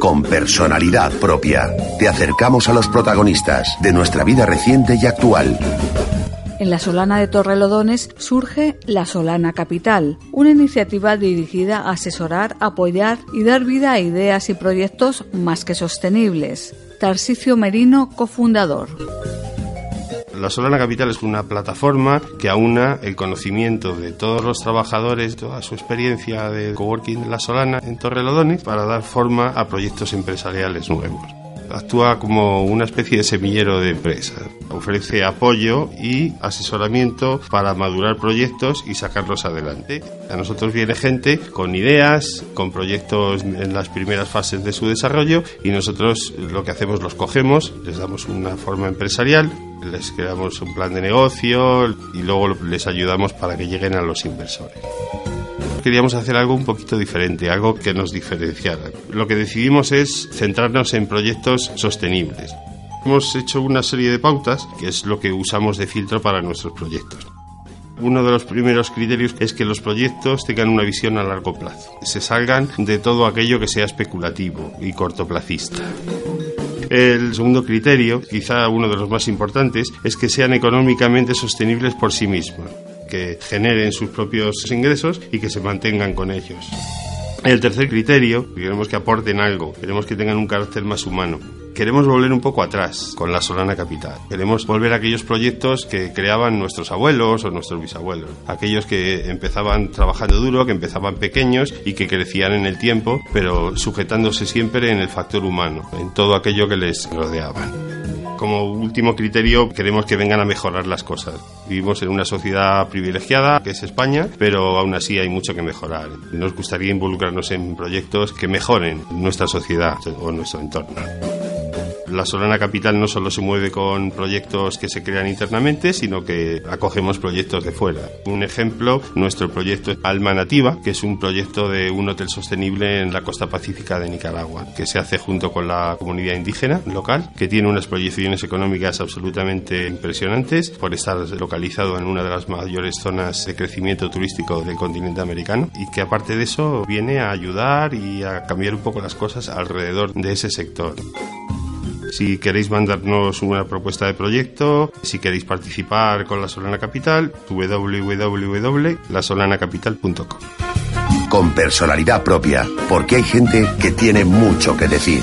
con personalidad propia. Te acercamos a los protagonistas de nuestra vida reciente y actual. En la Solana de Torrelodones surge La Solana Capital, una iniciativa dirigida a asesorar, apoyar y dar vida a ideas y proyectos más que sostenibles. Tarsicio Merino, cofundador. La Solana Capital es una plataforma que aúna el conocimiento de todos los trabajadores, toda su experiencia de coworking de La Solana en Torrelodones para dar forma a proyectos empresariales nuevos actúa como una especie de semillero de empresas. Ofrece apoyo y asesoramiento para madurar proyectos y sacarlos adelante. A nosotros viene gente con ideas, con proyectos en las primeras fases de su desarrollo y nosotros lo que hacemos los cogemos, les damos una forma empresarial, les creamos un plan de negocio y luego les ayudamos para que lleguen a los inversores queríamos hacer algo un poquito diferente, algo que nos diferenciara. Lo que decidimos es centrarnos en proyectos sostenibles. Hemos hecho una serie de pautas, que es lo que usamos de filtro para nuestros proyectos. Uno de los primeros criterios es que los proyectos tengan una visión a largo plazo, se salgan de todo aquello que sea especulativo y cortoplacista. El segundo criterio, quizá uno de los más importantes, es que sean económicamente sostenibles por sí mismos que generen sus propios ingresos y que se mantengan con ellos. El tercer criterio, queremos que aporten algo, queremos que tengan un carácter más humano. Queremos volver un poco atrás con la Solana Capital. Queremos volver a aquellos proyectos que creaban nuestros abuelos o nuestros bisabuelos. Aquellos que empezaban trabajando duro, que empezaban pequeños y que crecían en el tiempo, pero sujetándose siempre en el factor humano, en todo aquello que les rodeaba como último criterio queremos que vengan a mejorar las cosas. Vivimos en una sociedad privilegiada, que es España, pero aún así hay mucho que mejorar. Nos gustaría involucrarnos en proyectos que mejoren nuestra sociedad o nuestro entorno. La Solana Capital no solo se mueve con proyectos que se crean internamente, sino que acogemos proyectos de fuera. Un ejemplo, nuestro proyecto Alma Nativa, que es un proyecto de un hotel sostenible en la costa pacífica de Nicaragua, que se hace junto con la comunidad indígena local, que tiene unas proyecciones económicas absolutamente impresionantes por estar localizado en una de las mayores zonas de crecimiento turístico del continente americano y que aparte de eso viene a ayudar y a cambiar un poco las cosas alrededor de ese sector. Si queréis mandarnos una propuesta de proyecto, si queréis participar con la Solana Capital, www.lasolanacapital.com. Con personalidad propia, porque hay gente que tiene mucho que decir.